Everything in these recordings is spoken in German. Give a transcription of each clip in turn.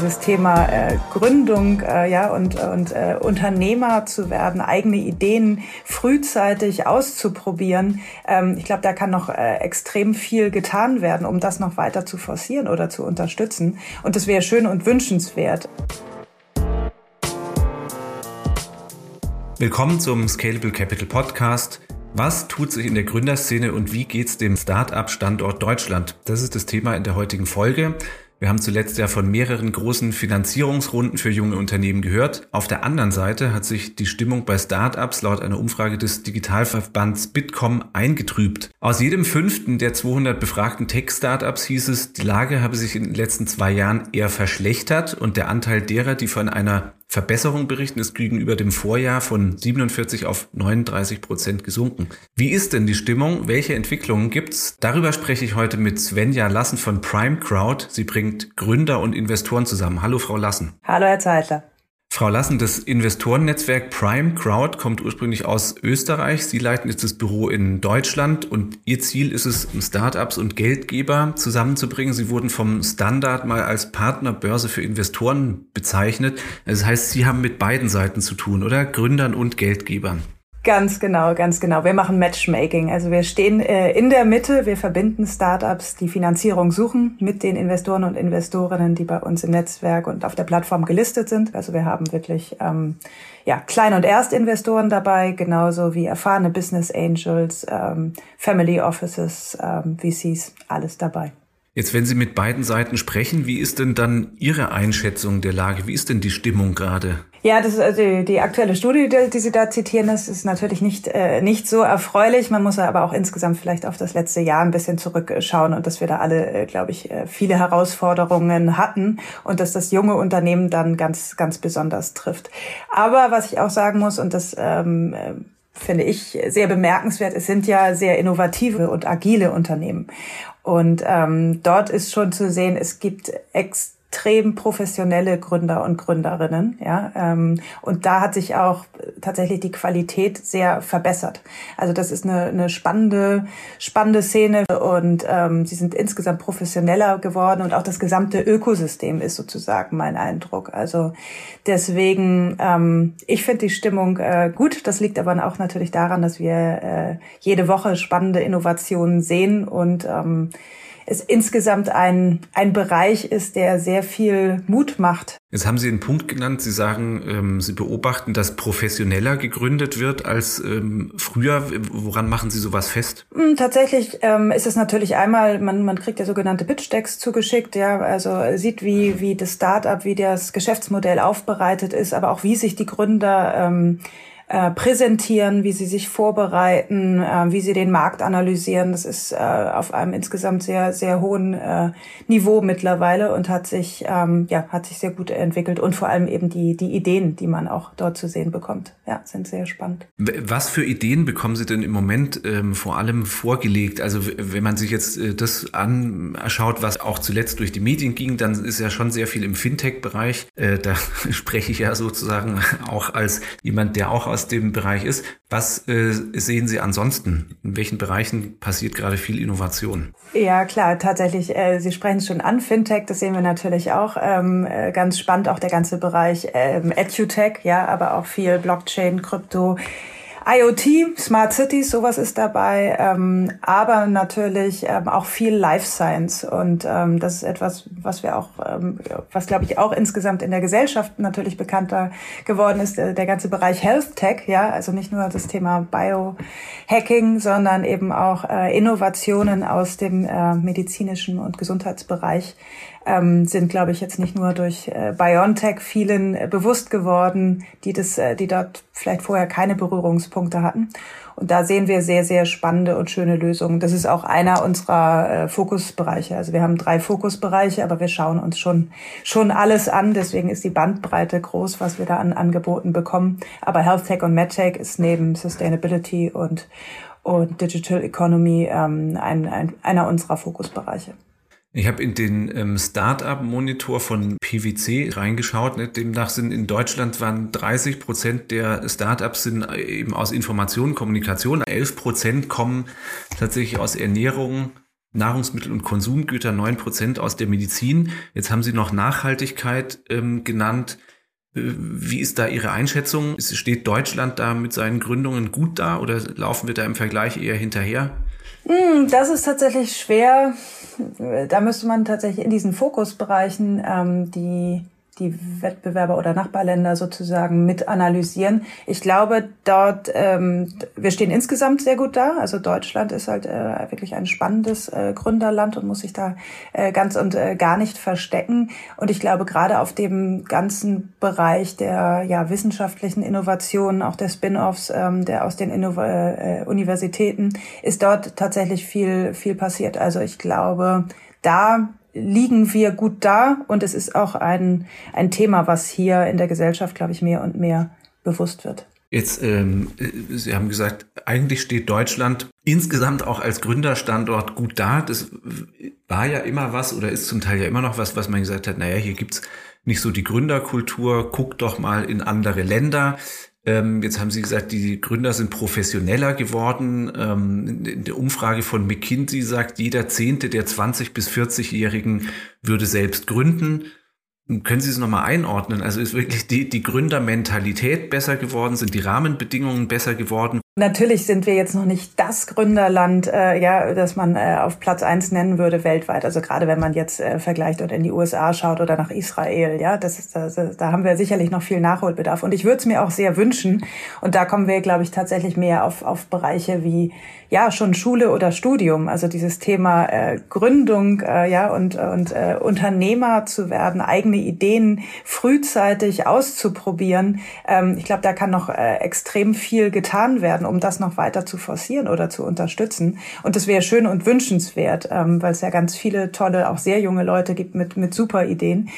dieses Thema äh, Gründung äh, ja, und, und äh, Unternehmer zu werden, eigene Ideen frühzeitig auszuprobieren. Ähm, ich glaube, da kann noch äh, extrem viel getan werden, um das noch weiter zu forcieren oder zu unterstützen. Und das wäre schön und wünschenswert. Willkommen zum Scalable Capital Podcast. Was tut sich in der Gründerszene und wie geht's dem Start-up-Standort Deutschland? Das ist das Thema in der heutigen Folge. Wir haben zuletzt ja von mehreren großen Finanzierungsrunden für junge Unternehmen gehört. Auf der anderen Seite hat sich die Stimmung bei Startups laut einer Umfrage des Digitalverbands Bitkom eingetrübt. Aus jedem fünften der 200 befragten Tech-Startups hieß es, die Lage habe sich in den letzten zwei Jahren eher verschlechtert und der Anteil derer, die von einer Verbesserung berichten, ist gegenüber dem Vorjahr von 47 auf 39 Prozent gesunken. Wie ist denn die Stimmung? Welche Entwicklungen gibt's? Darüber spreche ich heute mit Svenja Lassen von Prime Crowd. Sie bringt Gründer und Investoren zusammen. Hallo, Frau Lassen. Hallo, Herr Zeitler. Frau Lassen, das Investorennetzwerk Prime Crowd kommt ursprünglich aus Österreich. Sie leiten jetzt das Büro in Deutschland und Ihr Ziel ist es, Startups und Geldgeber zusammenzubringen. Sie wurden vom Standard mal als Partnerbörse für Investoren bezeichnet. Das heißt, Sie haben mit beiden Seiten zu tun, oder? Gründern und Geldgebern. Ganz genau, ganz genau. Wir machen Matchmaking. Also wir stehen äh, in der Mitte, wir verbinden Startups, die Finanzierung suchen, mit den Investoren und Investorinnen, die bei uns im Netzwerk und auf der Plattform gelistet sind. Also wir haben wirklich ähm, ja, Klein- und Erstinvestoren dabei, genauso wie erfahrene Business Angels, ähm, Family Offices, ähm, VCs, alles dabei. Jetzt, wenn Sie mit beiden Seiten sprechen, wie ist denn dann Ihre Einschätzung der Lage? Wie ist denn die Stimmung gerade? Ja, das ist also die aktuelle Studie, die, die Sie da zitieren, das ist natürlich nicht, äh, nicht so erfreulich. Man muss aber auch insgesamt vielleicht auf das letzte Jahr ein bisschen zurückschauen und dass wir da alle, äh, glaube ich, äh, viele Herausforderungen hatten und dass das junge Unternehmen dann ganz, ganz besonders trifft. Aber was ich auch sagen muss, und das ähm, äh, finde ich sehr bemerkenswert, es sind ja sehr innovative und agile Unternehmen. Und ähm, dort ist schon zu sehen, es gibt ex extrem professionelle Gründer und Gründerinnen. Ja, ähm, und da hat sich auch tatsächlich die Qualität sehr verbessert. Also das ist eine, eine spannende, spannende Szene und ähm, sie sind insgesamt professioneller geworden und auch das gesamte Ökosystem ist sozusagen mein Eindruck. Also deswegen, ähm, ich finde die Stimmung äh, gut. Das liegt aber auch natürlich daran, dass wir äh, jede Woche spannende Innovationen sehen und ähm, es insgesamt ein, ein Bereich ist, der sehr viel Mut macht. Jetzt haben Sie einen Punkt genannt. Sie sagen, ähm, Sie beobachten, dass professioneller gegründet wird als ähm, früher. Woran machen Sie sowas fest? Hm, tatsächlich ähm, ist es natürlich einmal, man, man kriegt ja sogenannte Pitch-Decks zugeschickt, ja, also sieht, wie, wie das Startup, wie das Geschäftsmodell aufbereitet ist, aber auch wie sich die Gründer ähm, äh, präsentieren, wie sie sich vorbereiten, äh, wie sie den Markt analysieren. Das ist äh, auf einem insgesamt sehr, sehr hohen äh, Niveau mittlerweile und hat sich, ähm, ja, hat sich sehr gut entwickelt und vor allem eben die, die Ideen, die man auch dort zu sehen bekommt, ja, sind sehr spannend. Was für Ideen bekommen Sie denn im Moment ähm, vor allem vorgelegt? Also wenn man sich jetzt äh, das anschaut, was auch zuletzt durch die Medien ging, dann ist ja schon sehr viel im Fintech-Bereich. Äh, da spreche ich ja sozusagen auch als jemand, der auch aus aus dem Bereich ist. Was äh, sehen Sie ansonsten? In welchen Bereichen passiert gerade viel Innovation? Ja, klar, tatsächlich. Äh, Sie sprechen schon an, Fintech, das sehen wir natürlich auch. Ähm, äh, ganz spannend auch der ganze Bereich ähm, EduTech, ja, aber auch viel Blockchain, Krypto. IoT, Smart Cities, sowas ist dabei, ähm, aber natürlich ähm, auch viel Life Science. Und ähm, das ist etwas, was wir auch, ähm, was glaube ich auch insgesamt in der Gesellschaft natürlich bekannter geworden ist, der, der ganze Bereich Health Tech, ja, also nicht nur das Thema Biohacking, sondern eben auch äh, Innovationen aus dem äh, medizinischen und Gesundheitsbereich ähm, sind, glaube ich, jetzt nicht nur durch äh, BioNTech vielen äh, bewusst geworden, die das, äh, die dort vielleicht vorher keine Berührungspunkte hatten. Und da sehen wir sehr, sehr spannende und schöne Lösungen. Das ist auch einer unserer äh, Fokusbereiche. Also wir haben drei Fokusbereiche, aber wir schauen uns schon, schon alles an. Deswegen ist die Bandbreite groß, was wir da an Angeboten bekommen. Aber Health Tech und MedTech ist neben Sustainability und, und Digital Economy ähm, ein, ein, einer unserer Fokusbereiche. Ich habe in den ähm, Startup-Monitor von PwC reingeschaut. Ne? Demnach sind in Deutschland waren 30 Prozent der Startups sind äh, eben aus Information, Kommunikation. 11 Prozent kommen tatsächlich aus Ernährung, Nahrungsmittel und Konsumgüter, neun Prozent aus der Medizin. Jetzt haben Sie noch Nachhaltigkeit ähm, genannt. Äh, wie ist da Ihre Einschätzung? Steht Deutschland da mit seinen Gründungen gut da oder laufen wir da im Vergleich eher hinterher? Hm, das ist tatsächlich schwer. Da müsste man tatsächlich in diesen Fokusbereichen ähm, die die Wettbewerber oder Nachbarländer sozusagen mit analysieren. Ich glaube, dort, ähm, wir stehen insgesamt sehr gut da. Also Deutschland ist halt äh, wirklich ein spannendes äh, Gründerland und muss sich da äh, ganz und äh, gar nicht verstecken. Und ich glaube, gerade auf dem ganzen Bereich der ja, wissenschaftlichen Innovationen, auch der Spin-offs ähm, der aus den Innov äh, Universitäten, ist dort tatsächlich viel, viel passiert. Also ich glaube, da liegen wir gut da und es ist auch ein, ein Thema, was hier in der Gesellschaft, glaube ich, mehr und mehr bewusst wird. Jetzt, ähm, Sie haben gesagt, eigentlich steht Deutschland insgesamt auch als Gründerstandort gut da. Das war ja immer was oder ist zum Teil ja immer noch was, was man gesagt hat, naja, hier gibt's nicht so die Gründerkultur, guckt doch mal in andere Länder. Ähm, jetzt haben Sie gesagt, die Gründer sind professioneller geworden. Ähm, in der Umfrage von McKinsey sagt, jeder Zehnte der 20- bis 40-Jährigen würde selbst gründen. Können Sie es nochmal einordnen? Also ist wirklich die, die Gründermentalität besser geworden? Sind die Rahmenbedingungen besser geworden? Natürlich sind wir jetzt noch nicht das Gründerland, äh, ja, das man äh, auf Platz eins nennen würde weltweit. Also gerade wenn man jetzt äh, vergleicht oder in die USA schaut oder nach Israel, ja, das ist, das, da haben wir sicherlich noch viel Nachholbedarf. Und ich würde es mir auch sehr wünschen. Und da kommen wir, glaube ich, tatsächlich mehr auf, auf Bereiche wie ja schon Schule oder Studium. Also dieses Thema äh, Gründung, äh, ja und und äh, Unternehmer zu werden, eigene Ideen frühzeitig auszuprobieren. Ähm, ich glaube, da kann noch äh, extrem viel getan werden, um das noch weiter zu forcieren oder zu unterstützen. Und das wäre schön und wünschenswert, ähm, weil es ja ganz viele tolle, auch sehr junge Leute gibt mit mit super Ideen.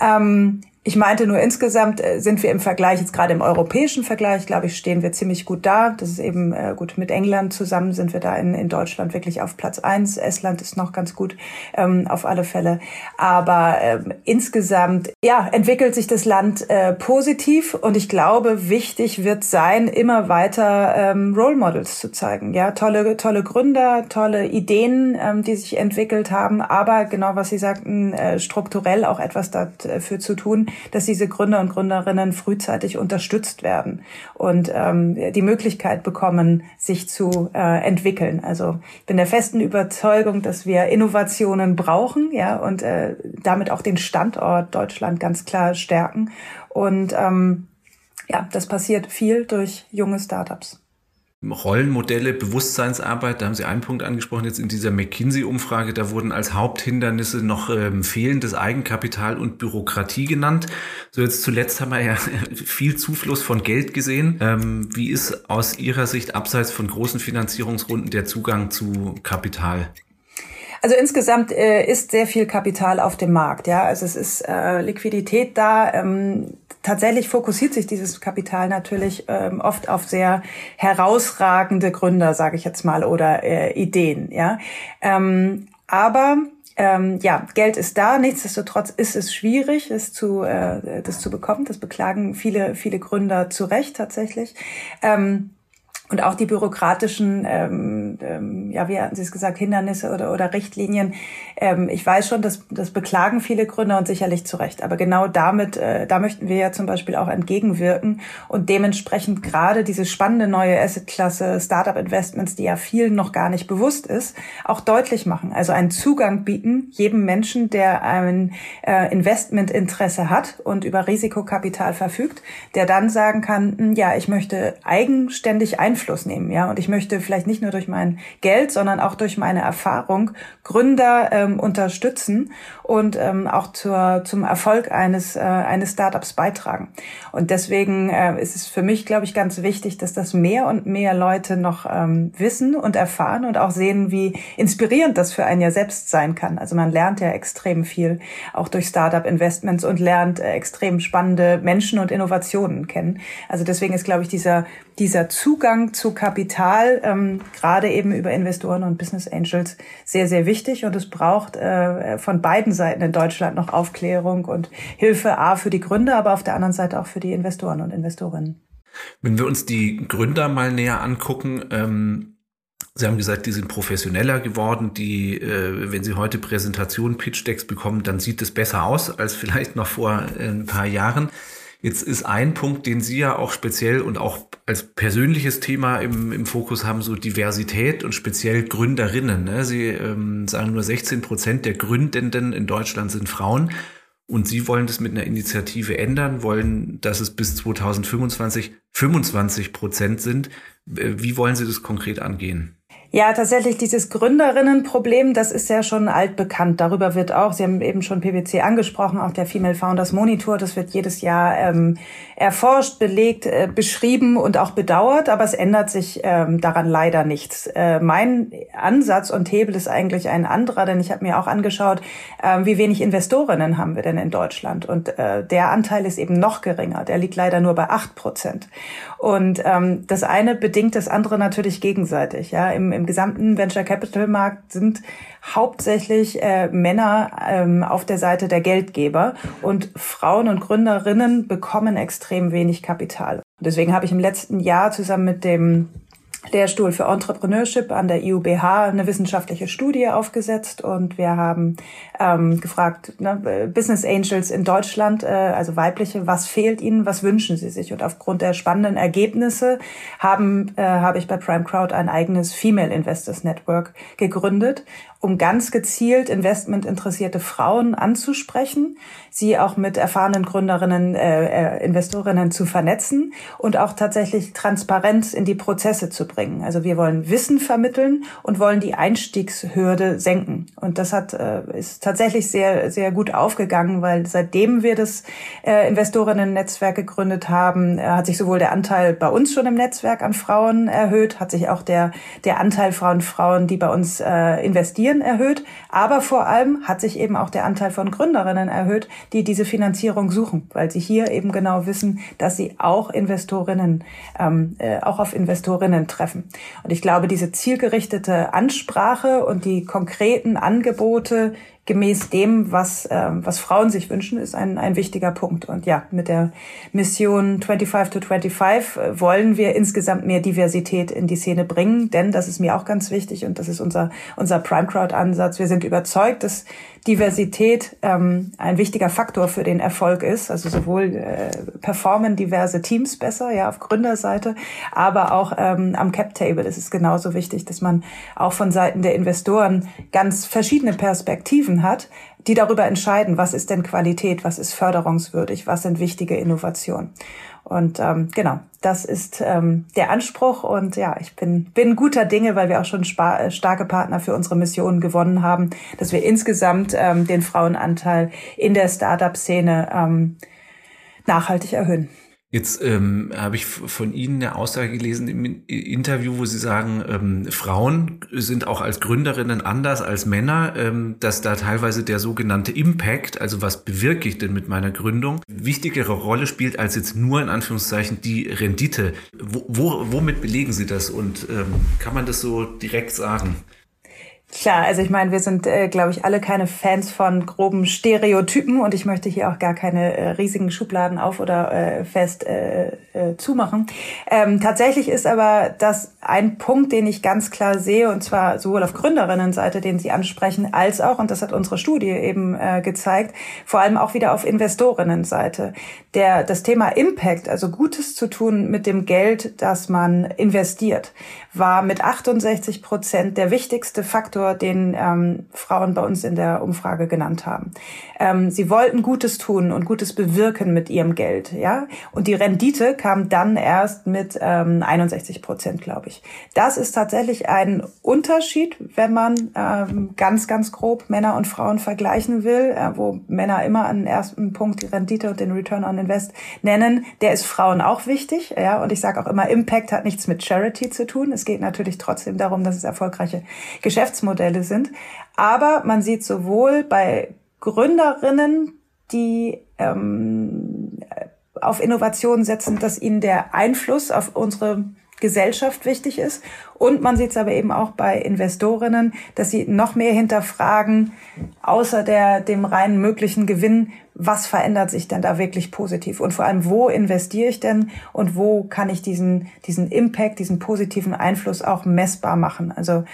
Ähm, ich meinte nur insgesamt äh, sind wir im Vergleich, jetzt gerade im europäischen Vergleich, glaube ich, stehen wir ziemlich gut da. Das ist eben äh, gut mit England zusammen sind wir da in, in Deutschland wirklich auf Platz eins. Estland ist noch ganz gut ähm, auf alle Fälle. Aber ähm, insgesamt ja, entwickelt sich das Land äh, positiv und ich glaube, wichtig wird sein, immer weiter ähm, Role Models zu zeigen. Ja, tolle, tolle Gründer, tolle Ideen, ähm, die sich entwickelt haben, aber genau was Sie sagten, äh, strukturell auch etwas dafür zu tun, dass diese Gründer und Gründerinnen frühzeitig unterstützt werden und ähm, die Möglichkeit bekommen, sich zu äh, entwickeln. Also ich bin der festen Überzeugung, dass wir Innovationen brauchen, ja, und äh, damit auch den Standort Deutschland ganz klar stärken. Und ähm, ja, das passiert viel durch junge Startups. Rollenmodelle, Bewusstseinsarbeit, da haben Sie einen Punkt angesprochen, jetzt in dieser McKinsey-Umfrage, da wurden als Haupthindernisse noch ähm, fehlendes Eigenkapital und Bürokratie genannt. So jetzt zuletzt haben wir ja viel Zufluss von Geld gesehen. Ähm, wie ist aus Ihrer Sicht abseits von großen Finanzierungsrunden der Zugang zu Kapital? Also insgesamt äh, ist sehr viel Kapital auf dem Markt. Ja, also es ist äh, Liquidität da. Ähm, tatsächlich fokussiert sich dieses Kapital natürlich ähm, oft auf sehr herausragende Gründer, sage ich jetzt mal, oder äh, Ideen. Ja, ähm, aber ähm, ja, Geld ist da. Nichtsdestotrotz ist es schwierig, es zu, äh, das zu bekommen. Das beklagen viele, viele Gründer zu Recht tatsächlich. Ähm, und auch die bürokratischen, ähm, ähm, ja, wie hatten Sie es gesagt, Hindernisse oder, oder Richtlinien. Ähm, ich weiß schon, dass das beklagen viele Gründer und sicherlich zu Recht. Aber genau damit, äh, da möchten wir ja zum Beispiel auch entgegenwirken und dementsprechend gerade diese spannende neue Assetklasse Startup Investments, die ja vielen noch gar nicht bewusst ist, auch deutlich machen. Also einen Zugang bieten jedem Menschen, der ein äh, Investmentinteresse hat und über Risikokapital verfügt, der dann sagen kann, hm, ja, ich möchte eigenständig ein Einfluss nehmen, ja. Und ich möchte vielleicht nicht nur durch mein Geld, sondern auch durch meine Erfahrung Gründer ähm, unterstützen und ähm, auch zur, zum Erfolg eines, äh, eines Startups beitragen. Und deswegen äh, ist es für mich, glaube ich, ganz wichtig, dass das mehr und mehr Leute noch ähm, wissen und erfahren und auch sehen, wie inspirierend das für einen ja selbst sein kann. Also man lernt ja extrem viel auch durch Startup-Investments und lernt äh, extrem spannende Menschen und Innovationen kennen. Also deswegen ist, glaube ich, dieser, dieser Zugang zu Kapital, ähm, gerade eben über Investoren und Business Angels, sehr, sehr wichtig. Und es braucht äh, von beiden Seiten in Deutschland noch Aufklärung und Hilfe, A, für die Gründer, aber auf der anderen Seite auch für die Investoren und Investorinnen. Wenn wir uns die Gründer mal näher angucken, ähm Sie haben gesagt, die sind professioneller geworden. Die, äh, wenn Sie heute Präsentation, Pitch-Decks bekommen, dann sieht es besser aus als vielleicht noch vor äh, ein paar Jahren. Jetzt ist ein Punkt, den Sie ja auch speziell und auch als persönliches Thema im, im Fokus haben, so Diversität und speziell Gründerinnen. Ne? Sie ähm, sagen nur 16 Prozent der Gründenden in Deutschland sind Frauen. Und Sie wollen das mit einer Initiative ändern, wollen, dass es bis 2025 25 Prozent sind. Äh, wie wollen Sie das konkret angehen? Ja, tatsächlich dieses Gründerinnenproblem, das ist ja schon altbekannt. Darüber wird auch, Sie haben eben schon PwC angesprochen, auch der Female Founders Monitor, das wird jedes Jahr ähm, erforscht, belegt, äh, beschrieben und auch bedauert, aber es ändert sich ähm, daran leider nichts. Äh, mein Ansatz und Hebel ist eigentlich ein anderer, denn ich habe mir auch angeschaut, äh, wie wenig Investorinnen haben wir denn in Deutschland. Und äh, der Anteil ist eben noch geringer. Der liegt leider nur bei acht Prozent. Und ähm, das eine bedingt das andere natürlich gegenseitig. Ja, im, im gesamten Venture Capital Markt sind hauptsächlich äh, Männer ähm, auf der Seite der Geldgeber und Frauen und Gründerinnen bekommen extrem wenig Kapital. Deswegen habe ich im letzten Jahr zusammen mit dem Lehrstuhl für Entrepreneurship an der IUBH eine wissenschaftliche Studie aufgesetzt und wir haben ähm, gefragt, ne, Business Angels in Deutschland, äh, also weibliche, was fehlt ihnen, was wünschen sie sich? Und aufgrund der spannenden Ergebnisse haben äh, habe ich bei Prime Crowd ein eigenes Female Investors Network gegründet um ganz gezielt investmentinteressierte Frauen anzusprechen, sie auch mit erfahrenen Gründerinnen, äh, äh, Investorinnen zu vernetzen und auch tatsächlich Transparenz in die Prozesse zu bringen. Also wir wollen Wissen vermitteln und wollen die Einstiegshürde senken. Und das hat äh, ist tatsächlich sehr sehr gut aufgegangen, weil seitdem wir das äh, Investorinnen-Netzwerk gegründet haben, äh, hat sich sowohl der Anteil bei uns schon im Netzwerk an Frauen erhöht, hat sich auch der der Anteil Frauen Frauen, die bei uns äh, investieren Investieren erhöht, aber vor allem hat sich eben auch der Anteil von Gründerinnen erhöht, die diese Finanzierung suchen, weil sie hier eben genau wissen, dass sie auch Investorinnen, ähm, äh, auch auf Investorinnen treffen. Und ich glaube, diese zielgerichtete Ansprache und die konkreten Angebote gemäß dem, was, äh, was Frauen sich wünschen, ist ein, ein wichtiger Punkt. Und ja, mit der Mission 25 to 25 äh, wollen wir insgesamt mehr Diversität in die Szene bringen, denn das ist mir auch ganz wichtig und das ist unser, unser Prime Crowd Ansatz. Wir sind überzeugt, dass Diversität ähm, ein wichtiger Faktor für den Erfolg ist. Also sowohl äh, performen diverse Teams besser, ja, auf Gründerseite, aber auch ähm, am Cap Table ist es genauso wichtig, dass man auch von Seiten der Investoren ganz verschiedene Perspektiven hat, die darüber entscheiden, was ist denn Qualität, was ist förderungswürdig, was sind wichtige Innovationen. Und ähm, genau, das ist ähm, der Anspruch. Und ja, ich bin, bin guter Dinge, weil wir auch schon äh, starke Partner für unsere Mission gewonnen haben, dass wir insgesamt ähm, den Frauenanteil in der Startup-Szene ähm, nachhaltig erhöhen. Jetzt ähm, habe ich von Ihnen eine Aussage gelesen im Interview, wo Sie sagen, ähm, Frauen sind auch als Gründerinnen anders als Männer, ähm, dass da teilweise der sogenannte Impact, also was bewirke ich denn mit meiner Gründung, wichtigere Rolle spielt als jetzt nur in Anführungszeichen die Rendite. Wo, wo, womit belegen Sie das und ähm, kann man das so direkt sagen? Klar, also ich meine, wir sind, äh, glaube ich, alle keine Fans von groben Stereotypen und ich möchte hier auch gar keine äh, riesigen Schubladen auf oder äh, fest äh, äh, zumachen. Ähm, tatsächlich ist aber das ein Punkt, den ich ganz klar sehe und zwar sowohl auf Gründerinnenseite, den Sie ansprechen, als auch, und das hat unsere Studie eben äh, gezeigt, vor allem auch wieder auf Investorinnenseite. Der, das Thema Impact, also Gutes zu tun mit dem Geld, das man investiert, war mit 68 Prozent der wichtigste Faktor, den ähm, Frauen bei uns in der Umfrage genannt haben. Ähm, sie wollten Gutes tun und Gutes bewirken mit ihrem Geld, ja. Und die Rendite kam dann erst mit ähm, 61 Prozent, glaube ich. Das ist tatsächlich ein Unterschied, wenn man ähm, ganz, ganz grob Männer und Frauen vergleichen will, äh, wo Männer immer an ersten Punkt die Rendite und den Return on Invest nennen. Der ist Frauen auch wichtig, ja. Und ich sage auch immer, Impact hat nichts mit Charity zu tun. Es geht natürlich trotzdem darum, dass es erfolgreiche Geschäftsmodelle sind. Aber man sieht sowohl bei Gründerinnen, die ähm, auf Innovation setzen, dass ihnen der Einfluss auf unsere Gesellschaft wichtig ist. Und man sieht es aber eben auch bei Investorinnen, dass sie noch mehr hinterfragen, außer der, dem reinen möglichen Gewinn, was verändert sich denn da wirklich positiv? Und vor allem, wo investiere ich denn und wo kann ich diesen, diesen Impact, diesen positiven Einfluss auch messbar machen? Also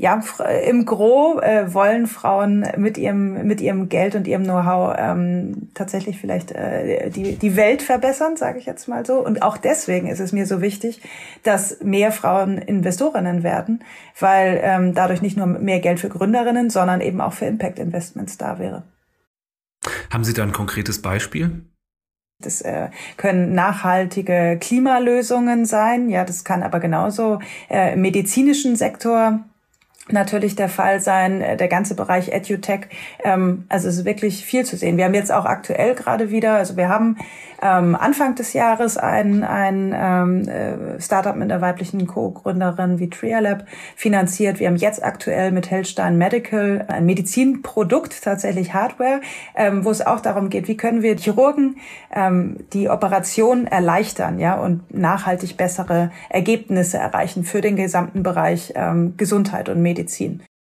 ja, im Gro äh, wollen Frauen mit ihrem, mit ihrem Geld und ihrem Know-how ähm, tatsächlich vielleicht äh, die, die Welt verbessern, sage ich jetzt mal so. Und auch deswegen ist es mir so wichtig, dass mehr Frauen Investorinnen werden, weil ähm, dadurch nicht nur mehr Geld für Gründerinnen, sondern eben auch für Impact-Investments da wäre. Haben Sie da ein konkretes Beispiel? Das äh, können nachhaltige Klimalösungen sein. Ja, das kann aber genauso äh, im medizinischen Sektor natürlich der Fall sein, äh, der ganze Bereich EduTech. Ähm, also es ist wirklich viel zu sehen. Wir haben jetzt auch aktuell gerade wieder, also wir haben ähm, Anfang des Jahres ein, ein ähm, äh, Startup mit einer weiblichen Co-Gründerin wie Trialab finanziert. Wir haben jetzt aktuell mit Hellstein Medical ein Medizinprodukt, tatsächlich Hardware, ähm, wo es auch darum geht, wie können wir Chirurgen ähm, die Operation erleichtern ja, und nachhaltig bessere Ergebnisse erreichen für den gesamten Bereich ähm, Gesundheit und Medizin.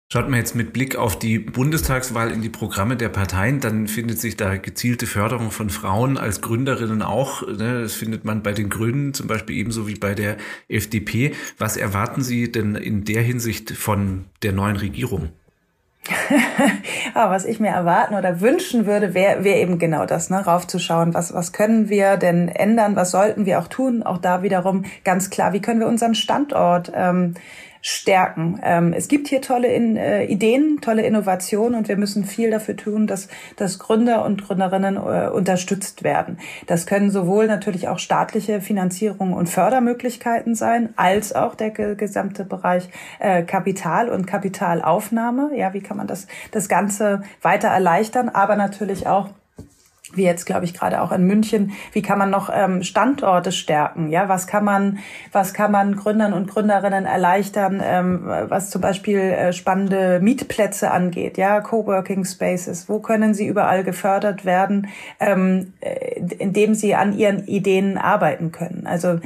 Schaut man jetzt mit Blick auf die Bundestagswahl in die Programme der Parteien, dann findet sich da gezielte Förderung von Frauen als Gründerinnen auch. Ne? Das findet man bei den Grünen zum Beispiel ebenso wie bei der FDP. Was erwarten Sie denn in der Hinsicht von der neuen Regierung? ah, was ich mir erwarten oder wünschen würde, wäre wär eben genau das, ne, raufzuschauen, was, was können wir denn ändern, was sollten wir auch tun, auch da wiederum ganz klar, wie können wir unseren Standort ähm, stärken. Ähm, es gibt hier tolle in, äh, Ideen, tolle Innovationen und wir müssen viel dafür tun, dass, dass Gründer und Gründerinnen äh, unterstützt werden. Das können sowohl natürlich auch staatliche Finanzierung und Fördermöglichkeiten sein, als auch der gesamte Bereich äh, Kapital und Kapitalaufnahme. Ja, wie kann man das, das Ganze weiter erleichtern, aber natürlich auch wie jetzt glaube ich gerade auch in München, wie kann man noch ähm, Standorte stärken? Ja, was kann man, was kann man Gründern und Gründerinnen erleichtern, ähm, was zum Beispiel äh, spannende Mietplätze angeht? Ja, Coworking Spaces, wo können sie überall gefördert werden, ähm, äh, indem sie an ihren Ideen arbeiten können? Also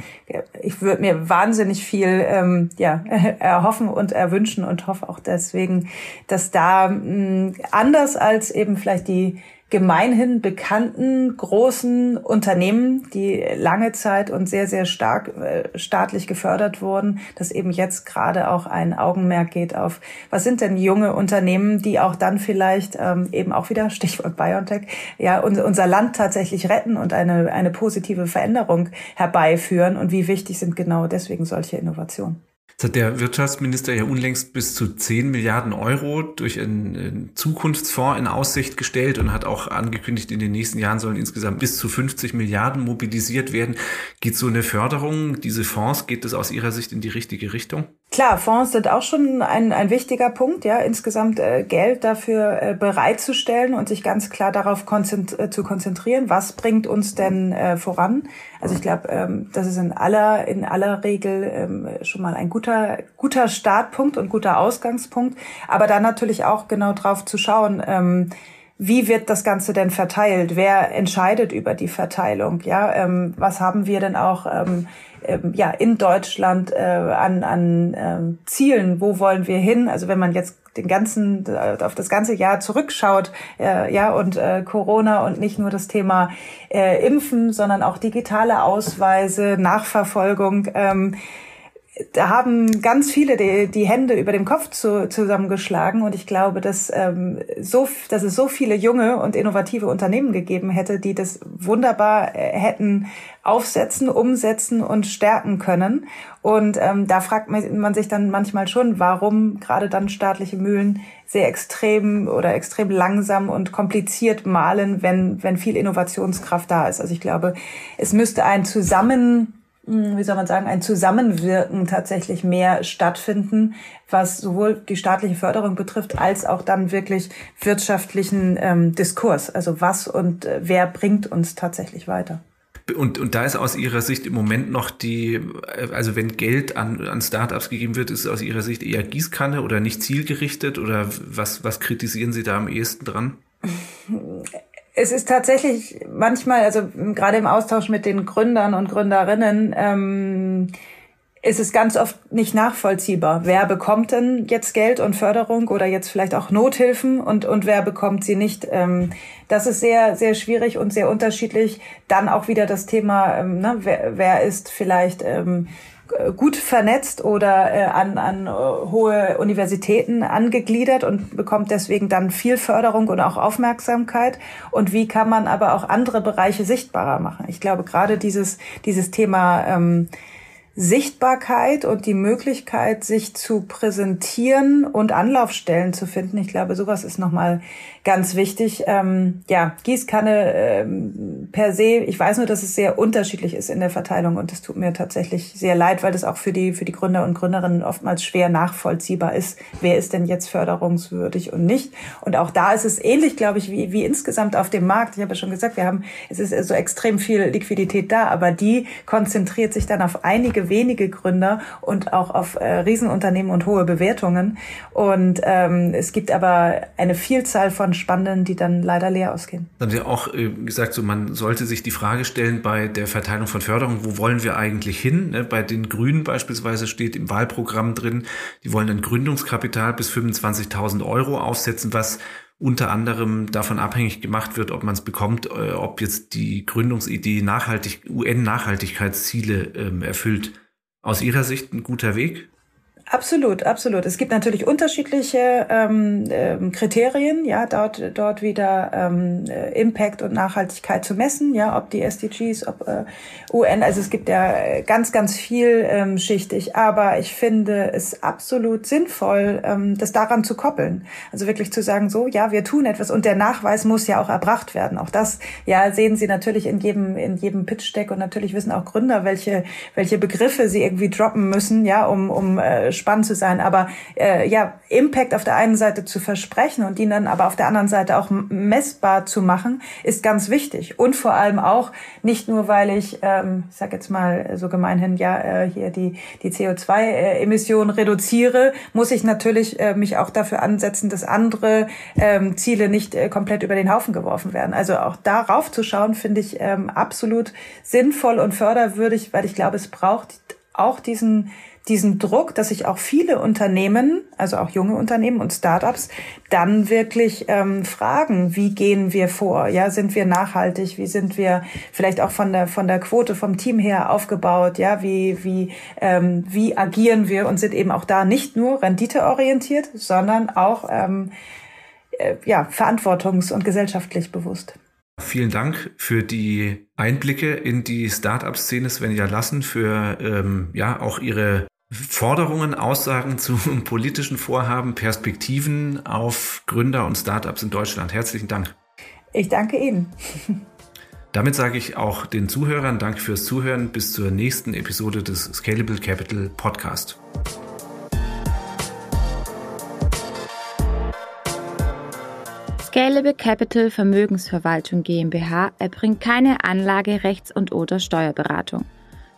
ich würde mir wahnsinnig viel ähm, ja erhoffen und erwünschen und hoffe auch deswegen, dass da mh, hm, anders als eben vielleicht die gemeinhin bekannten großen Unternehmen, die lange Zeit und sehr, sehr stark äh, staatlich gefördert wurden, dass eben jetzt gerade auch ein Augenmerk geht auf, was sind denn junge Unternehmen, die auch dann vielleicht ähm, eben auch wieder, Stichwort BioNTech, ja, unser Land tatsächlich retten und eine, eine positive Veränderung herbeiführen und wie wichtig sind genau deswegen solche Innovationen. Jetzt hat der Wirtschaftsminister ja unlängst bis zu 10 Milliarden Euro durch einen Zukunftsfonds in Aussicht gestellt und hat auch angekündigt, in den nächsten Jahren sollen insgesamt bis zu 50 Milliarden mobilisiert werden. Geht so eine Förderung, diese Fonds, geht das aus Ihrer Sicht in die richtige Richtung? Klar, Fonds sind auch schon ein, ein wichtiger Punkt, ja, insgesamt äh, Geld dafür äh, bereitzustellen und sich ganz klar darauf konzentri äh, zu konzentrieren, was bringt uns denn äh, voran. Also ich glaube, ähm, das ist in aller, in aller Regel ähm, schon mal ein guter, guter Startpunkt und guter Ausgangspunkt, aber dann natürlich auch genau drauf zu schauen, ähm, wie wird das Ganze denn verteilt? Wer entscheidet über die Verteilung? Ja, ähm, was haben wir denn auch ähm, ähm, ja in Deutschland äh, an, an ähm, Zielen? Wo wollen wir hin? Also wenn man jetzt den ganzen äh, auf das ganze Jahr zurückschaut, äh, ja und äh, Corona und nicht nur das Thema äh, Impfen, sondern auch digitale Ausweise, Nachverfolgung. Da haben ganz viele die, die Hände über dem Kopf zu, zusammengeschlagen und ich glaube, dass, ähm, so, dass es so viele junge und innovative Unternehmen gegeben hätte, die das wunderbar äh, hätten aufsetzen, umsetzen und stärken können. Und ähm, da fragt man sich dann manchmal schon, warum gerade dann staatliche Mühlen sehr extrem oder extrem langsam und kompliziert malen, wenn, wenn viel Innovationskraft da ist. Also ich glaube, es müsste ein Zusammen wie soll man sagen, ein Zusammenwirken tatsächlich mehr stattfinden, was sowohl die staatliche Förderung betrifft, als auch dann wirklich wirtschaftlichen ähm, Diskurs. Also was und äh, wer bringt uns tatsächlich weiter. Und, und da ist aus Ihrer Sicht im Moment noch die, äh, also wenn Geld an, an Startups gegeben wird, ist es aus Ihrer Sicht eher Gießkanne oder nicht zielgerichtet oder was, was kritisieren Sie da am ehesten dran? Es ist tatsächlich manchmal, also gerade im Austausch mit den Gründern und Gründerinnen, ähm, ist es ganz oft nicht nachvollziehbar. Wer bekommt denn jetzt Geld und Förderung oder jetzt vielleicht auch Nothilfen und, und wer bekommt sie nicht? Ähm, das ist sehr, sehr schwierig und sehr unterschiedlich. Dann auch wieder das Thema, ähm, ne, wer, wer ist vielleicht ähm, gut vernetzt oder äh, an, an äh, hohe Universitäten angegliedert und bekommt deswegen dann viel Förderung und auch Aufmerksamkeit. Und wie kann man aber auch andere Bereiche sichtbarer machen? Ich glaube, gerade dieses, dieses Thema ähm, Sichtbarkeit und die Möglichkeit, sich zu präsentieren und Anlaufstellen zu finden. Ich glaube, sowas ist nochmal ganz wichtig. Ähm, ja, Gießkanne ähm, per se, ich weiß nur, dass es sehr unterschiedlich ist in der Verteilung und es tut mir tatsächlich sehr leid, weil das auch für die, für die Gründer und Gründerinnen oftmals schwer nachvollziehbar ist. Wer ist denn jetzt förderungswürdig und nicht? Und auch da ist es ähnlich, glaube ich, wie, wie insgesamt auf dem Markt. Ich habe ja schon gesagt, wir haben, es ist so extrem viel Liquidität da, aber die konzentriert sich dann auf einige wenige Gründer und auch auf äh, Riesenunternehmen und hohe Bewertungen. Und ähm, es gibt aber eine Vielzahl von von spannenden, die dann leider leer ausgehen. Dann haben Sie auch äh, gesagt, so man sollte sich die Frage stellen bei der Verteilung von Förderung, wo wollen wir eigentlich hin? Ne, bei den Grünen beispielsweise steht im Wahlprogramm drin, die wollen ein Gründungskapital bis 25.000 Euro aufsetzen, was unter anderem davon abhängig gemacht wird, ob man es bekommt, äh, ob jetzt die Gründungsidee nachhaltig UN-Nachhaltigkeitsziele ähm, erfüllt. Aus Ihrer Sicht ein guter Weg? Absolut, absolut. Es gibt natürlich unterschiedliche ähm, ähm, Kriterien, ja, dort dort wieder ähm, äh, Impact und Nachhaltigkeit zu messen, ja, ob die SDGs, ob äh, UN, also es gibt ja ganz ganz viel ähm, schichtig, aber ich finde es absolut sinnvoll, ähm, das daran zu koppeln, also wirklich zu sagen, so, ja, wir tun etwas und der Nachweis muss ja auch erbracht werden. Auch das, ja, sehen Sie natürlich in jedem in jedem Pitch Deck und natürlich wissen auch Gründer, welche welche Begriffe sie irgendwie droppen müssen, ja, um um äh, spannend zu sein. Aber äh, ja, Impact auf der einen Seite zu versprechen und ihn dann aber auf der anderen Seite auch messbar zu machen, ist ganz wichtig. Und vor allem auch nicht nur, weil ich, ähm, ich sag jetzt mal so gemeinhin, ja, äh, hier die, die CO2-Emissionen reduziere, muss ich natürlich äh, mich auch dafür ansetzen, dass andere ähm, Ziele nicht äh, komplett über den Haufen geworfen werden. Also auch darauf zu schauen, finde ich ähm, absolut sinnvoll und förderwürdig, weil ich glaube, es braucht auch diesen diesen Druck, dass sich auch viele Unternehmen, also auch junge Unternehmen und Startups, dann wirklich ähm, fragen, wie gehen wir vor? Ja, sind wir nachhaltig? Wie sind wir vielleicht auch von der von der Quote vom Team her aufgebaut? Ja, wie wie ähm, wie agieren wir und sind eben auch da nicht nur renditeorientiert, sondern auch ähm, äh, ja verantwortungs- und gesellschaftlich bewusst. Vielen Dank für die Einblicke in die Startup-Szene, Svenja Lassen, für ähm, ja auch Ihre Forderungen, Aussagen zu politischen Vorhaben, Perspektiven auf Gründer und Startups in Deutschland. Herzlichen Dank. Ich danke Ihnen. Damit sage ich auch den Zuhörern Dank fürs Zuhören. Bis zur nächsten Episode des Scalable Capital Podcast. Scalable Capital Vermögensverwaltung GmbH erbringt keine Anlage, Rechts- und oder Steuerberatung.